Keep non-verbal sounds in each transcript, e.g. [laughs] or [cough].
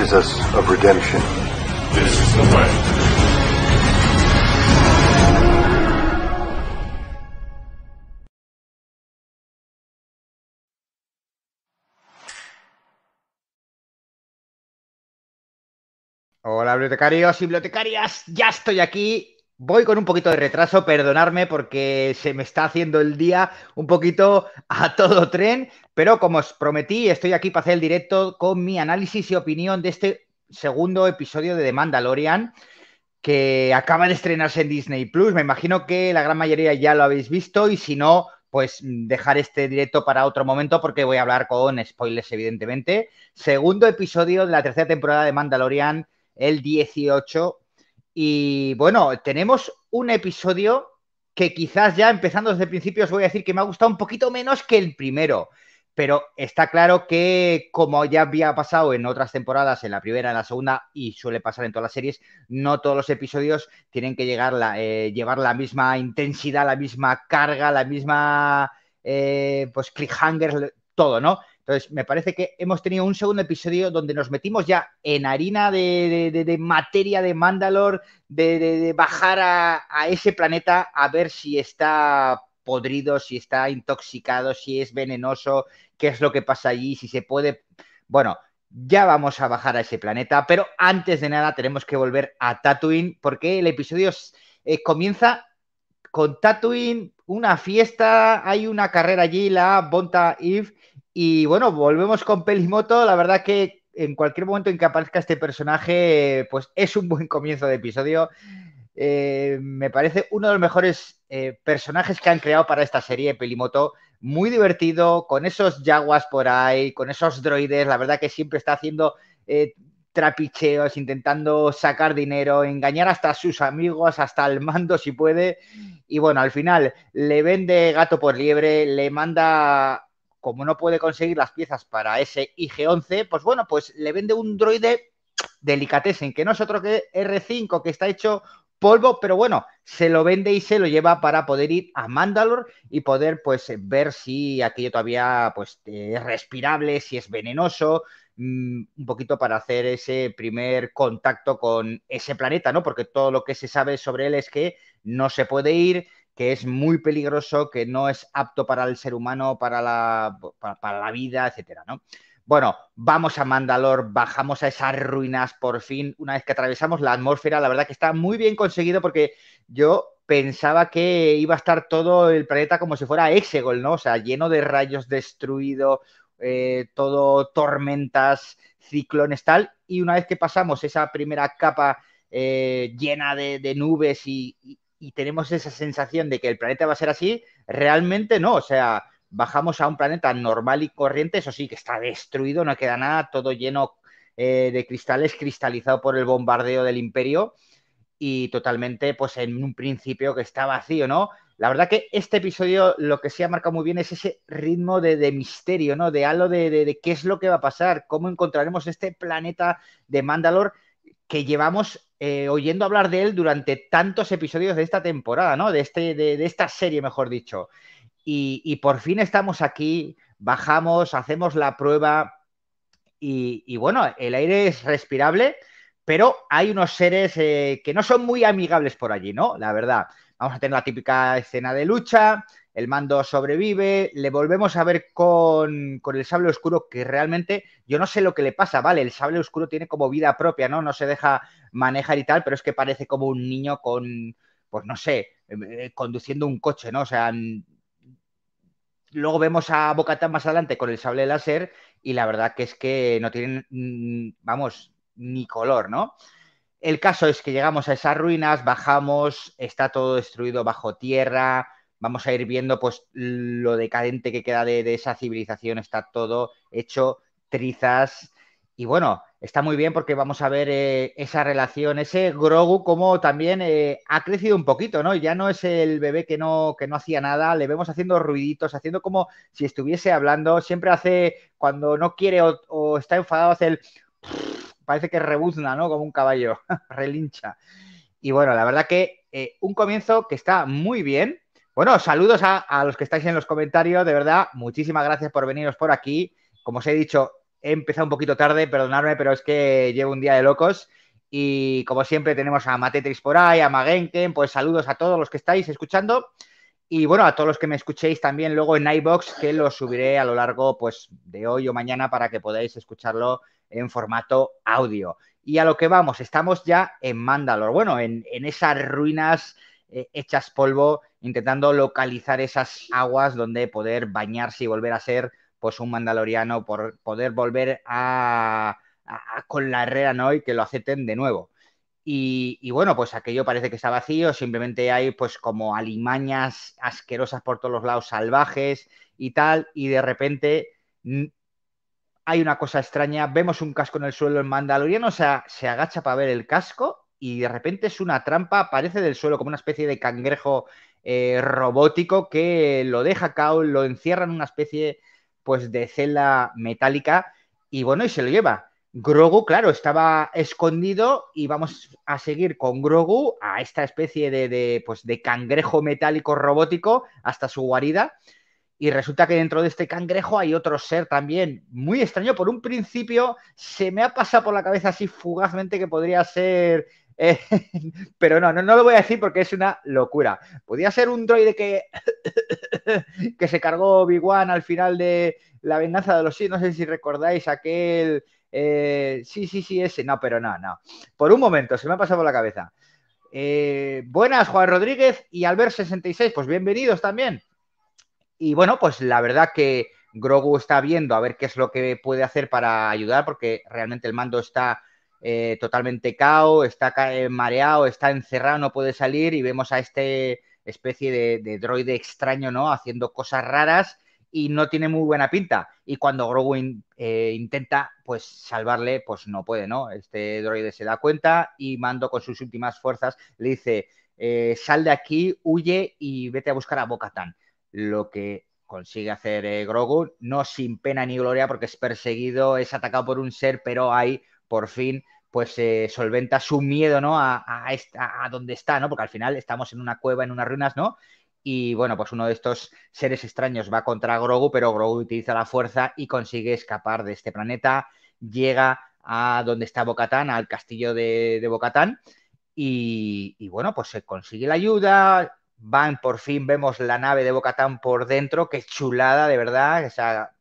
Us of redemption. This is the way. Hola bibliotecarios y bibliotecarias, ya estoy aquí. Voy con un poquito de retraso, perdonarme porque se me está haciendo el día un poquito a todo tren, pero como os prometí, estoy aquí para hacer el directo con mi análisis y opinión de este segundo episodio de The Mandalorian que acaba de estrenarse en Disney Plus. Me imagino que la gran mayoría ya lo habéis visto y si no, pues dejar este directo para otro momento porque voy a hablar con spoilers, evidentemente. Segundo episodio de la tercera temporada de Mandalorian, el 18 y bueno, tenemos un episodio que quizás ya empezando desde el principio os voy a decir que me ha gustado un poquito menos que el primero. Pero está claro que, como ya había pasado en otras temporadas, en la primera, en la segunda, y suele pasar en todas las series, no todos los episodios tienen que llegar eh, llevar la misma intensidad, la misma carga, la misma eh, pues cliffhanger, todo, ¿no? Entonces, me parece que hemos tenido un segundo episodio donde nos metimos ya en harina de, materia de Mandalor, de, bajar a, a, ese planeta a ver si está podrido, si está intoxicado, si es venenoso, qué es lo que pasa allí, si se puede... Bueno, ya vamos a bajar a ese planeta, pero antes de nada tenemos que volver a Tatooine porque el episodio eh, comienza con Tatooine, una fiesta, hay una carrera allí, la Bonta Eve, y bueno, volvemos con Pelimoto. La verdad que en cualquier momento en que aparezca este personaje, pues es un buen comienzo de episodio. Eh, me parece uno de los mejores eh, personajes que han creado para esta serie, Pelimoto. Muy divertido, con esos yaguas por ahí, con esos droides. La verdad que siempre está haciendo eh, trapicheos, intentando sacar dinero, engañar hasta a sus amigos, hasta al mando si puede. Y bueno, al final le vende gato por liebre, le manda como no puede conseguir las piezas para ese IG-11, pues bueno, pues le vende un droide delicatessen, que no es otro que R5, que está hecho polvo, pero bueno, se lo vende y se lo lleva para poder ir a Mandalore y poder pues ver si aquello todavía pues es respirable, si es venenoso, mm, un poquito para hacer ese primer contacto con ese planeta, ¿no? Porque todo lo que se sabe sobre él es que no se puede ir, que es muy peligroso, que no es apto para el ser humano, para la, para, la vida, etcétera, ¿no? Bueno, vamos a Mandalor, bajamos a esas ruinas por fin, una vez que atravesamos la atmósfera, la verdad que está muy bien conseguido porque yo pensaba que iba a estar todo el planeta como si fuera Exegol, ¿no? O sea, lleno de rayos, destruido, eh, todo tormentas, ciclones, tal, y una vez que pasamos esa primera capa eh, llena de, nubes y, y tenemos esa sensación de que el planeta va a ser así, realmente no, o sea, bajamos a un planeta normal y corriente, eso sí, que está destruido, no queda nada, todo lleno eh, de cristales, cristalizado por el bombardeo del imperio y totalmente, pues en un principio que está vacío, ¿no? La verdad que este episodio lo que se ha marcado muy bien es ese ritmo de, misterio, ¿no? De algo de, de, qué es lo que va a pasar, cómo encontraremos este planeta de Mandalor que llevamos eh, oyendo hablar de él durante tantos episodios de esta temporada, ¿no? De, este, de, esta serie, mejor dicho. Y, por fin estamos aquí, bajamos, hacemos la prueba y, bueno, el aire es respirable, pero hay unos seres eh, que no son muy amigables por allí, ¿no? La verdad. Vamos a tener la típica escena de lucha, el mando sobrevive, le volvemos a ver con, el sable oscuro que realmente yo no sé lo que le pasa, ¿vale? El sable oscuro tiene como vida propia, ¿no? No se deja manejar y tal, pero es que parece como un niño con, pues no sé, eh, conduciendo un coche, ¿no? O sea, luego vemos a Bocatán más adelante con el sable láser y la verdad que es que no tienen, vamos, ni color, ¿no? El caso es que llegamos a esas ruinas, bajamos, está todo destruido bajo tierra, vamos a ir viendo pues lo decadente que queda de, esa civilización, está todo hecho trizas. Y bueno, está muy bien porque vamos a ver eh, esa relación, ese Grogu como también eh, ha crecido un poquito, ¿no? Ya no es el bebé que no, que no hacía nada, le vemos haciendo ruiditos, haciendo como si estuviese hablando, siempre hace, cuando no quiere o, está enfadado, hace el... [laughs] Parece que rebuzna, ¿no? Como un caballo, [laughs] relincha. Y bueno, la verdad que eh, un comienzo que está muy bien. Bueno, saludos a, los que estáis en los comentarios, de verdad, muchísimas gracias por veniros por aquí. Como os he dicho, he empezado un poquito tarde, perdonadme, pero es que llevo un día de locos. Y como siempre tenemos a Matetrix por ahí, a Magenken, pues saludos a todos los que estáis escuchando. Y bueno, a todos los que me escuchéis también luego en iBox, que lo subiré a lo largo pues, de hoy o mañana para que podáis escucharlo en formato audio. Y a lo que vamos, estamos ya en Mandalor, bueno, en, esas ruinas eh, hechas polvo, intentando localizar esas aguas donde poder bañarse y volver a ser pues un mandaloriano por poder volver a, con la Herrera ¿no? y que lo acepten de nuevo. Y, bueno, pues aquello parece que está vacío, simplemente hay pues como alimañas asquerosas por todos los lados, salvajes y tal, y de repente hay una cosa extraña, vemos un casco en el suelo, el mandaloriano o sea, se agacha para ver el casco y de repente es una trampa, aparece del suelo como una especie de cangrejo eh, robótico que lo deja cao, lo encierra en una especie pues de celda metálica y bueno, y se lo lleva. Grogu, claro, estaba escondido y vamos a seguir con Grogu a esta especie de, pues de cangrejo metálico robótico hasta su guarida. Y resulta que dentro de este cangrejo hay otro ser también muy extraño. Por un principio se me ha pasado por la cabeza así fugazmente que podría ser eh, [laughs] pero no, no, no, lo voy a decir porque es una locura. Podría ser un droide que, [laughs] que se cargó One al final de La venganza de los Sith. No sé si recordáis aquel. Eh, sí, sí, sí, ese. No, pero no, no. Por un momento, se me ha pasado por la cabeza. Eh, buenas, Juan Rodríguez y Albert66. Pues bienvenidos también. Y bueno, pues la verdad que Grogu está viendo a ver qué es lo que puede hacer para ayudar, porque realmente el mando está eh, totalmente cao, está eh, mareado, está encerrado, no puede salir y vemos a este especie de, droide extraño, ¿no? Haciendo cosas raras y no tiene muy buena pinta. Y cuando Grogu eh, intenta, pues, salvarle, pues no puede, ¿no? Este droide se da cuenta y Mando con sus últimas fuerzas le dice, sal de aquí, huye y vete a buscar a Bocatán. Lo que consigue hacer Grogu, no sin pena ni gloria porque es perseguido, es atacado por un ser, pero hay por fin pues eh, solventa su miedo, ¿no? A, a, donde está, ¿no? Porque al final estamos en una cueva, en unas ruinas, ¿no? Y bueno, pues uno de estos seres extraños va contra Grogu, pero Grogu utiliza la fuerza y consigue escapar de este planeta. Llega a donde está Bocatán, al castillo de, de Bocatán. Y, y, bueno, pues se consigue la ayuda. Van, por fin vemos la nave de Bocatán por dentro. Qué chulada, de verdad. O sea,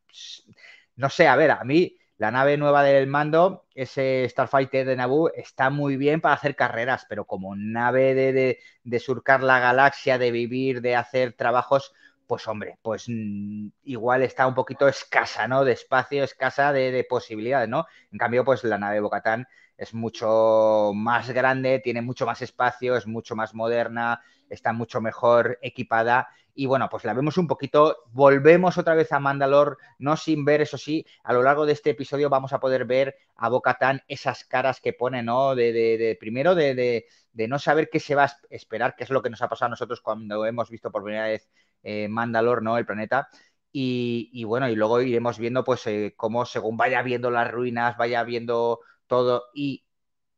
no sé, a ver, a mí la nave nueva del mando, ese Starfighter de Naboo, está muy bien para hacer carreras, pero como nave de, surcar la galaxia, de vivir, de hacer trabajos, pues hombre, pues igual está un poquito escasa, ¿no? De espacio, escasa de, posibilidades, ¿no? En cambio, pues la nave Bocatán es mucho más grande, tiene mucho más espacio, es mucho más moderna, está mucho mejor equipada y bueno, pues la vemos un poquito, volvemos otra vez a Mandalor, no sin ver, eso sí, a lo largo de este episodio vamos a poder ver a Bocatán esas caras que pone, ¿no? De, de, primero de, de, no saber qué se va a esperar, qué es lo que nos ha pasado a nosotros cuando hemos visto por primera vez eh, Mandalor, ¿no? El planeta. Y, bueno, y luego iremos viendo, pues, eh, cómo según vaya viendo las ruinas, vaya viendo todo y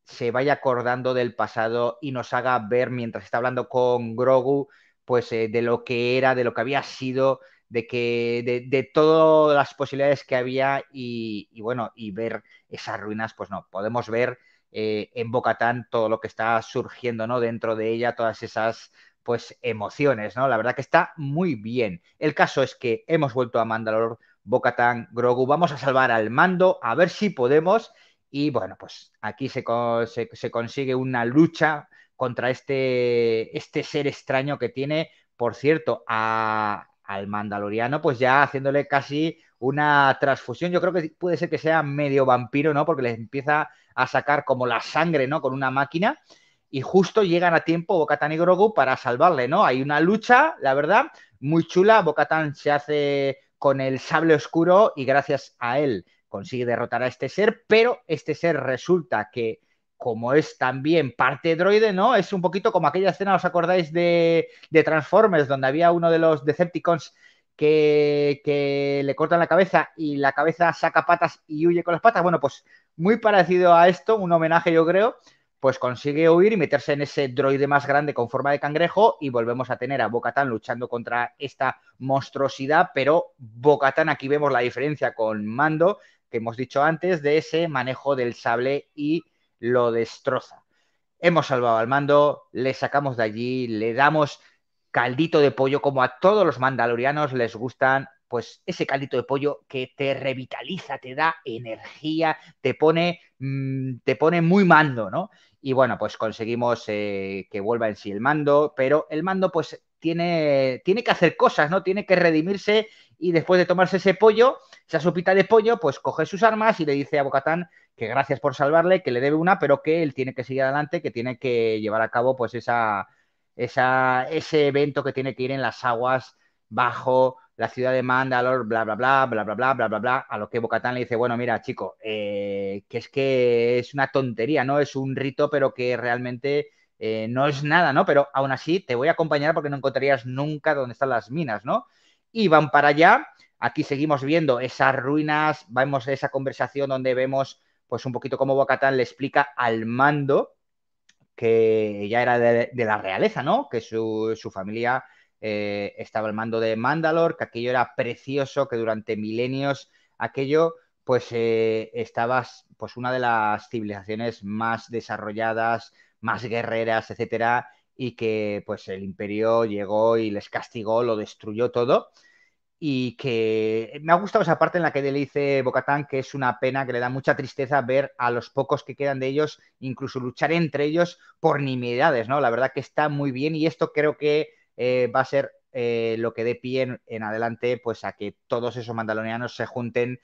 se vaya acordando del pasado y nos haga ver mientras está hablando con Grogu pues eh, de lo que era, de lo que había sido, de que de, todas las posibilidades que había y, bueno, y ver esas ruinas, pues no, podemos ver eh, en Bocatán todo lo que está surgiendo, ¿no? Dentro de ella, todas esas pues emociones, ¿no? La verdad que está muy bien. El caso es que hemos vuelto a Mandalor, Bocatán, Grogu, vamos a salvar al mando, a ver si podemos. Y bueno, pues aquí se, consigue una lucha contra este, este ser extraño que tiene, por cierto, al Mandaloriano, pues ya haciéndole casi una transfusión. Yo creo que puede ser que sea medio vampiro, ¿no? Porque le empieza a sacar como la sangre, ¿no? Con una máquina. Y justo llegan a tiempo Bocatán y Grogu para salvarle, ¿no? Hay una lucha, la verdad, muy chula. Bocatán se hace con el sable oscuro y gracias a él consigue derrotar a este ser, pero este ser resulta que como es también parte droide, ¿no? Es un poquito como aquella escena, ¿os acordáis de, Transformers, donde había uno de los Decepticons que, que, le cortan la cabeza y la cabeza saca patas y huye con las patas? Bueno, pues muy parecido a esto, un homenaje yo creo, pues consigue huir y meterse en ese droide más grande con forma de cangrejo y volvemos a tener a Bocatán luchando contra esta monstruosidad, pero Bocatán aquí vemos la diferencia con Mando, que hemos dicho antes, de ese manejo del sable y lo destroza. Hemos salvado al mando, le sacamos de allí, le damos caldito de pollo, como a todos los mandalorianos les gustan, pues ese caldito de pollo que te revitaliza, te da energía, te pone, mmm, te pone muy mando, ¿no? Y bueno, pues conseguimos eh, que vuelva en sí el mando, pero el mando pues tiene, tiene que hacer cosas, ¿no? Tiene que redimirse y después de tomarse ese pollo, esa sopita de pollo, pues coge sus armas y le dice a Bocatán que gracias por salvarle, que le debe una, pero que él tiene que seguir adelante, que tiene que llevar a cabo pues esa, esa, ese evento que tiene que ir en las aguas bajo la ciudad de Mandalor, bla, bla, bla, bla, bla, bla, bla, bla, bla, a lo que Bocatán le dice, bueno, mira, chico, eh, que es que es una tontería, ¿no? Es un rito, pero que realmente eh, no es nada, ¿no? Pero aún así te voy a acompañar porque no encontrarías nunca dónde están las minas, ¿no? Y van para allá, aquí seguimos viendo esas ruinas, vemos esa conversación donde vemos pues un poquito como Bocatán le explica al mando que ya era de, la realeza, ¿no? Que su, su familia eh, estaba al mando de Mandalor, que aquello era precioso, que durante milenios aquello pues eh, estaba pues una de las civilizaciones más desarrolladas, más guerreras, etcétera, y que pues el imperio llegó y les castigó, lo destruyó todo y que me ha gustado esa parte en la que le dice Bocatán que es una pena, que le da mucha tristeza ver a los pocos que quedan de ellos, incluso luchar entre ellos por nimiedades, ¿no? La verdad que está muy bien y esto creo que eh, va a ser eh, lo que dé pie en, adelante, pues a que todos esos mandalorianos se junten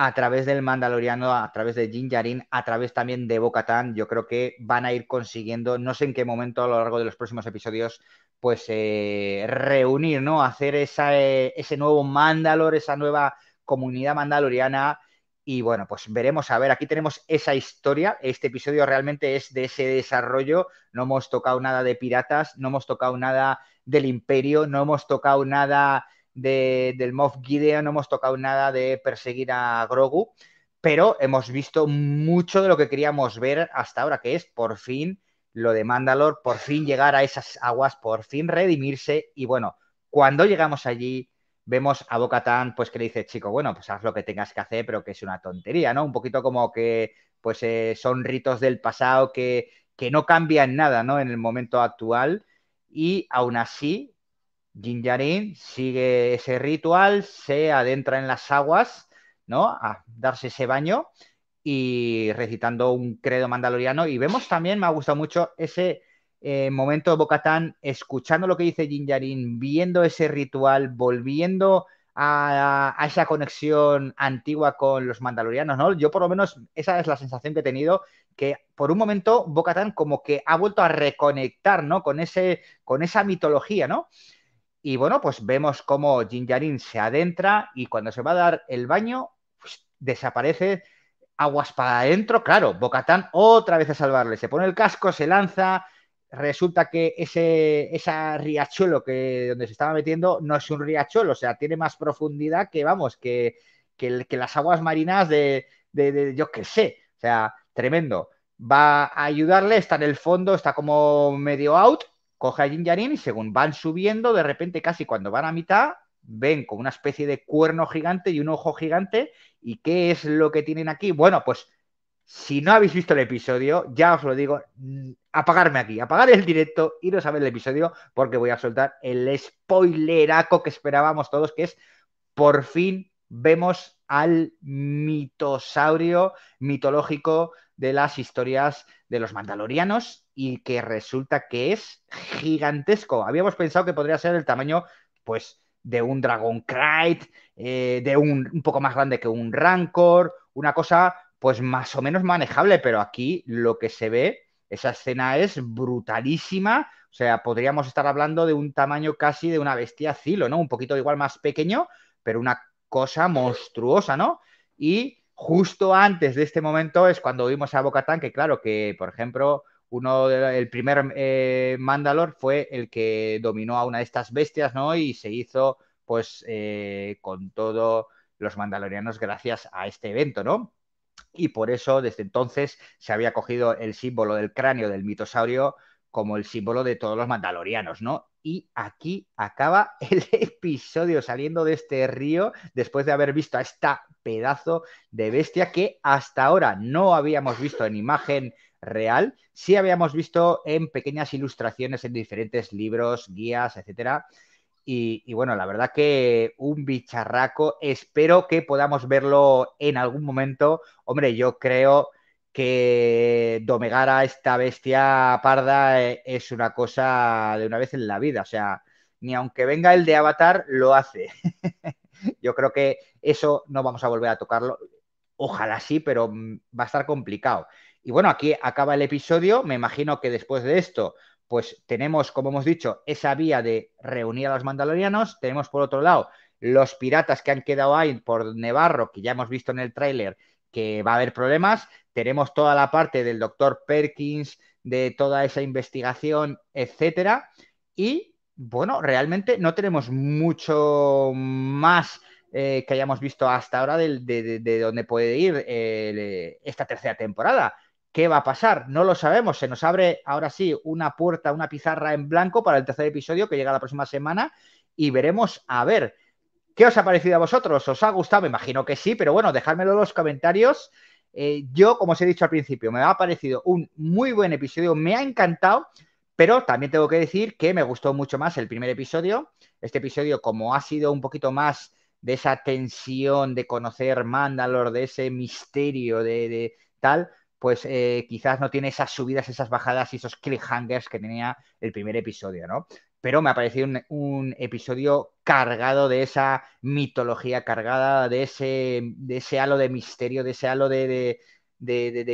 a través del Mandaloriano, a través de Jin Yarin, a través también de Bo-Katan, yo creo que van a ir consiguiendo, no sé en qué momento a lo largo de los próximos episodios, pues eh, reunir, ¿no? Hacer esa, eh, ese nuevo Mandalor, esa nueva comunidad mandaloriana. Y bueno, pues veremos, a ver, aquí tenemos esa historia. Este episodio realmente es de ese desarrollo. No hemos tocado nada de piratas, no hemos tocado nada del imperio, no hemos tocado nada de, del Moff Gideon, no hemos tocado nada de perseguir a Grogu, pero hemos visto mucho de lo que queríamos ver hasta ahora, que es por fin lo de Mandalor, por fin llegar a esas aguas, por fin redimirse y bueno, cuando llegamos allí vemos a Bocatán pues que le dice, chico, bueno, pues haz lo que tengas que hacer, pero que es una tontería, ¿no? Un poquito como que pues eh, son ritos del pasado que, que no cambian nada, ¿no? En el momento actual y aún así Jinjarin sigue ese ritual, se adentra en las aguas, ¿no? A darse ese baño y recitando un credo mandaloriano. Y vemos también, me ha gustado mucho ese eh, momento de Bocatán, escuchando lo que dice Jinjarin, viendo ese ritual, volviendo a, esa conexión antigua con los mandalorianos, ¿no? Yo por lo menos esa es la sensación que he tenido, que por un momento Bocatán como que ha vuelto a reconectar, ¿no? Con, ese, con esa mitología, ¿no? Y bueno, pues vemos cómo Jinjarin se adentra y cuando se va a dar el baño, pues, desaparece aguas para adentro. Claro, Bocatán otra vez a salvarle. Se pone el casco, se lanza. Resulta que ese esa riachuelo que donde se estaba metiendo no es un riachuelo, o sea, tiene más profundidad que, vamos, que, que, las aguas marinas de, de, de yo qué sé. O sea, tremendo. Va a ayudarle, está en el fondo, está como medio out coge a Jin Yarin y según van subiendo, de repente casi cuando van a mitad, ven como una especie de cuerno gigante y un ojo gigante. ¿Y qué es lo que tienen aquí? Bueno, pues si no habéis visto el episodio, ya os lo digo, apagarme aquí, apagar el directo, iros a ver el episodio porque voy a soltar el spoileraco que esperábamos todos, que es por fin vemos al mitosaurio mitológico de las historias de los mandalorianos y que resulta que es gigantesco. Habíamos pensado que podría ser el tamaño, pues, de un Dragon Knight, eh, de un, poco más grande que un Rancor, una cosa, pues, más o menos manejable, pero aquí lo que se ve, esa escena es brutalísima. O sea, podríamos estar hablando de un tamaño casi de una bestia Cilo, ¿no? Un poquito igual más pequeño, pero una cosa monstruosa, ¿no? Y justo antes de este momento es cuando vimos a Bocatán, que claro, que por ejemplo, uno el primer eh, Mandalor fue el que dominó a una de estas bestias, ¿no? Y se hizo, pues, eh, con todos los mandalorianos gracias a este evento, ¿no? Y por eso, desde entonces, se había cogido el símbolo del cráneo del mitosaurio como el símbolo de todos los mandalorianos, ¿no? Y aquí acaba [laughs] el episodio saliendo de este río después de haber visto a esta pedazo de bestia que hasta ahora no habíamos visto en imagen real, sí habíamos visto en pequeñas ilustraciones en diferentes libros, guías, etcétera. Y, y, bueno, la verdad que un bicharraco, espero que podamos verlo en algún momento. Hombre, yo creo que domegar a esta bestia parda eh, es una cosa de una vez en la vida. O sea, ni aunque venga el de Avatar, lo hace. [laughs] Yo creo que eso no vamos a volver a tocarlo. Ojalá sí, pero mm, va a estar complicado. Y bueno, aquí acaba el episodio. Me imagino que después de esto, pues tenemos, como hemos dicho, esa vía de reunir a los mandalorianos. Tenemos por otro lado los piratas que han quedado ahí por Nevarro, que ya hemos visto en el tráiler que va a haber problemas. Tenemos toda la parte del doctor Perkins, de toda esa investigación, etcétera. Y bueno, realmente no tenemos mucho más eh, que hayamos visto hasta ahora de, de, de dónde puede ir eh, esta tercera temporada. ¿Qué va a pasar? No lo sabemos. Se nos abre ahora sí una puerta, una pizarra en blanco para el tercer episodio que llega la próxima semana y veremos a ver. ¿Qué os ha parecido a vosotros? ¿Os ha gustado? Me imagino que sí, pero bueno, dejádmelo en los comentarios. Eh, yo, como os he dicho al principio, me ha parecido un muy buen episodio, me ha encantado, pero también tengo que decir que me gustó mucho más el primer episodio. Este episodio, como ha sido un poquito más de esa tensión de conocer Mandalore, de ese misterio, de tal, pues eh, quizás no tiene esas subidas, esas bajadas y esos cliffhangers que tenía el primer episodio, ¿no? pero me ha parecido un, episodio cargado de esa mitología, cargada de ese, de ese halo de misterio, de ese halo de,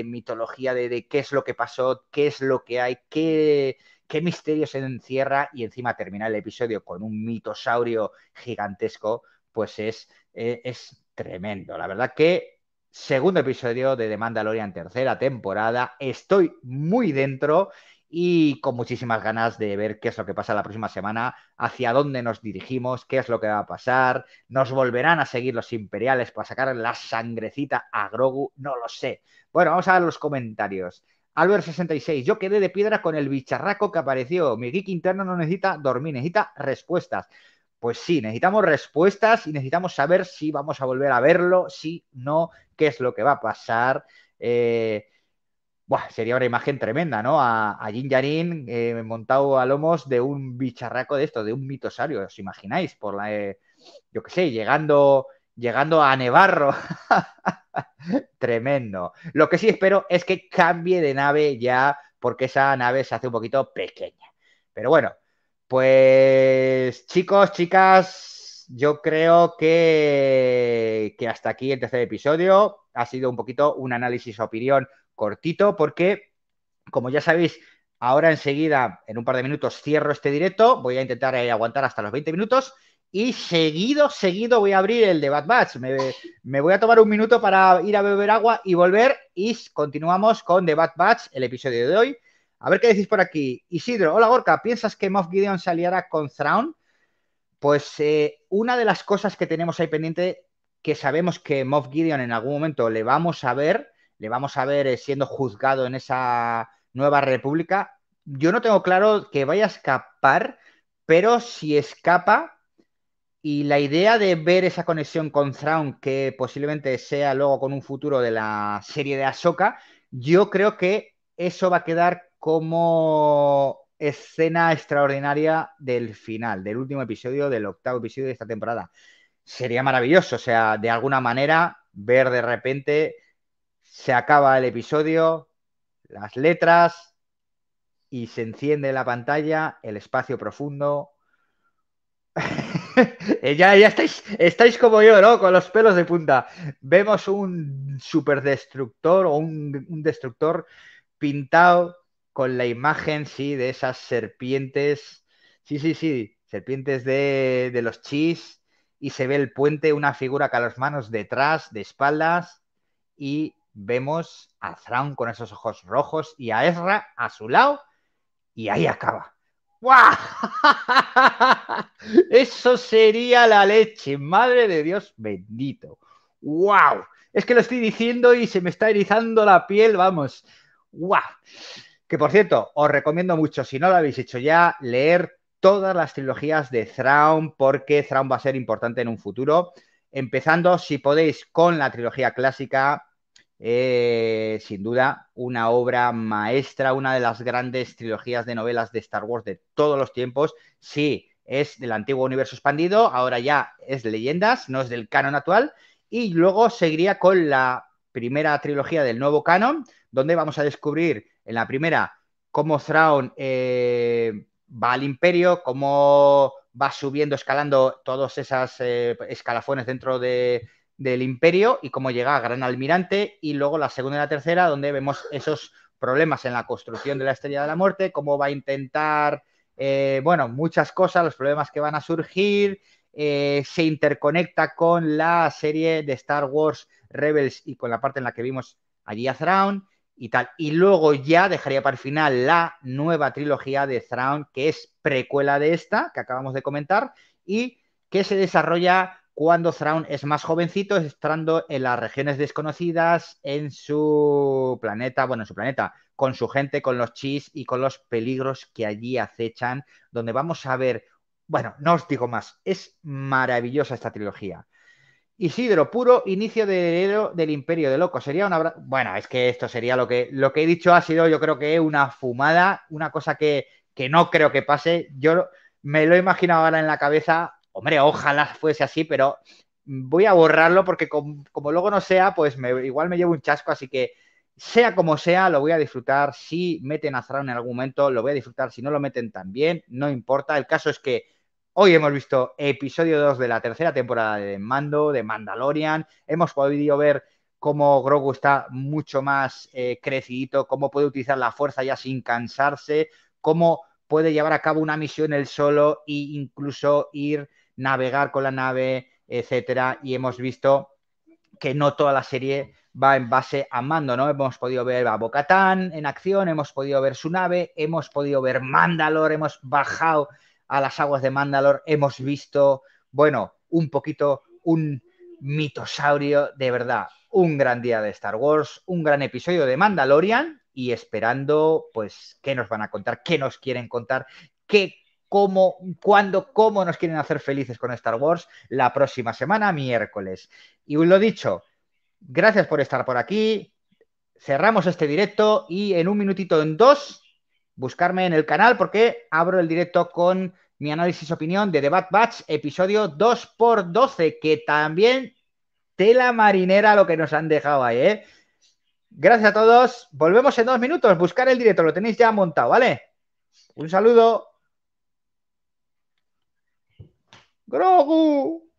mitología, de, qué es lo que pasó, qué es lo que hay, qué, qué misterio se encierra y encima terminar el episodio con un mitosaurio gigantesco, pues es, es, es tremendo. La verdad que segundo episodio de The Mandalorian, tercera temporada, estoy muy dentro y con muchísimas ganas de ver qué es lo que pasa la próxima semana, hacia dónde nos dirigimos, qué es lo que va a pasar, nos volverán a seguir los imperiales para sacar la sangrecita a Grogu, no lo sé. Bueno, vamos a ver los comentarios. Albert66, yo quedé de piedra con el bicharraco que apareció. Mi geek interno no necesita dormir, necesita respuestas. Pues sí, necesitamos respuestas y necesitamos saber si vamos a volver a verlo, si no, qué es lo que va a pasar. Eh, Buah, sería una imagen tremenda, ¿no? A, a Jin Yarin eh, montado a lomos de un bicharraco de esto, de un mitosario, ¿os imagináis? Por la, eh, yo qué sé, llegando, llegando a Nevarro. [laughs] Tremendo. Lo que sí espero es que cambie de nave ya, porque esa nave se hace un poquito pequeña. Pero bueno, pues chicos, chicas, yo creo que, que hasta aquí el tercer episodio. Ha sido un poquito un análisis opinión cortito porque, como ya sabéis, ahora enseguida, en un par de minutos, cierro este directo. Voy a intentar eh, aguantar hasta los 20 minutos. Y seguido, seguido voy a abrir el de Bad Batch. Me, me, voy a tomar un minuto para ir a beber agua y volver. Y continuamos con The Bad Batch, el episodio de hoy. A ver qué decís por aquí. Isidro, hola Gorka, ¿piensas que Moff Gideon se aliará con Thrawn? Pues eh, una de las cosas que tenemos ahí pendiente, que sabemos que Moff Gideon en algún momento le vamos a ver, le vamos a ver eh, siendo juzgado en esa nueva república. Yo no tengo claro que vaya a escapar, pero si escapa y la idea de ver esa conexión con Thrawn, que posiblemente sea luego con un futuro de la serie de Ahsoka, yo creo que eso va a quedar como escena extraordinaria del final, del último episodio, del octavo episodio de esta temporada. Sería maravilloso, o sea, de alguna manera ver de repente se acaba el episodio, las letras y se enciende la pantalla, el espacio profundo. [laughs] ya, ya estáis, estáis como yo, ¿no? Con los pelos de punta. Vemos un superdestructor o un destructor pintado con la imagen, sí, de esas serpientes. Sí, sí, sí, serpientes de, de los chis y se ve el puente, una figura con las manos detrás, de espaldas, y vemos a Thrawn con esos ojos rojos y a Ezra a su lado, y ahí acaba. ¡Guau! [laughs] Eso sería la leche, madre de Dios bendito. ¡Wow! Es que lo estoy diciendo y se me está erizando la piel, vamos. ¡Wow! Que por cierto, os recomiendo mucho, si no lo habéis hecho ya, leer todas las trilogías de Thrawn, porque Thrawn va a ser importante en un futuro. Empezando, si podéis, con la trilogía clásica, eh, sin duda, una obra maestra, una de las grandes trilogías de novelas de Star Wars de todos los tiempos. Sí, es del antiguo universo expandido, ahora ya es leyendas, no es del canon actual. Y luego seguiría con la primera trilogía del nuevo canon, donde vamos a descubrir en la primera cómo Thrawn eh, va al imperio, cómo va subiendo, escalando todos esos eh, escalafones dentro de, del imperio y cómo llega a Gran Almirante. Y luego la segunda y la tercera, donde vemos esos problemas en la construcción de la Estrella de la Muerte, cómo va a intentar, eh, bueno, muchas cosas, los problemas que van a surgir. Se interconecta con la serie de Star Wars Rebels y con la parte en la que vimos allí a Thrawn y tal. Y luego ya dejaría para el final la nueva trilogía de Thrawn, que es precuela de esta, que acabamos de comentar, y que se desarrolla cuando Thrawn es más jovencito, estando en las regiones desconocidas, en su planeta, bueno, en su planeta, con su gente, con los chis y con los peligros que allí acechan, donde vamos a ver, bueno, no os digo más, es maravillosa esta trilogía. Isidro, puro inicio de del Imperio de Loco. Sería una. Bueno, es que esto sería lo que, lo que he dicho, ha sido, yo creo que una fumada, una cosa que, que no creo que pase. Yo me lo he imaginado ahora en la cabeza. Hombre, ojalá fuese así, pero voy a borrarlo porque como, luego no sea, pues me, igual me llevo un chasco. Así que, sea como sea, lo voy a disfrutar. Si meten a Thrawn en algún momento, lo voy a disfrutar. Si no lo meten también, no importa. El caso es que Hoy hemos visto episodio 2 de la tercera temporada de Mando, de Mandalorian. Hemos podido ver cómo Grogu está mucho más eh, crecidito, cómo puede utilizar la fuerza ya sin cansarse, cómo puede llevar a cabo una misión él solo e incluso ir, navegar con la nave, etcétera. Y hemos visto que no toda la serie va en base a mando, ¿no? Hemos podido ver a Bocatán en acción, hemos podido ver su nave, hemos podido ver Mandalor, hemos bajado a las aguas de Mandalor hemos visto, bueno, un poquito un mitosaurio de verdad, un gran día de Star Wars, un gran episodio de Mandalorian y esperando, pues, qué nos van a contar, qué nos quieren contar, qué, cómo, cuándo, cómo nos quieren hacer felices con Star Wars la próxima semana, miércoles. Y lo dicho, gracias por estar por aquí. Cerramos este directo y en un minutito, en dos, buscarme en el canal porque abro el directo con mi análisis opinión de The Bad Batch, episodio 2x12, que también tela marinera lo que nos han dejado ahí, ¿eh? Gracias a todos. Volvemos en dos minutos. Buscar el directo, lo tenéis ya montado, ¿vale? Un saludo. Grogu.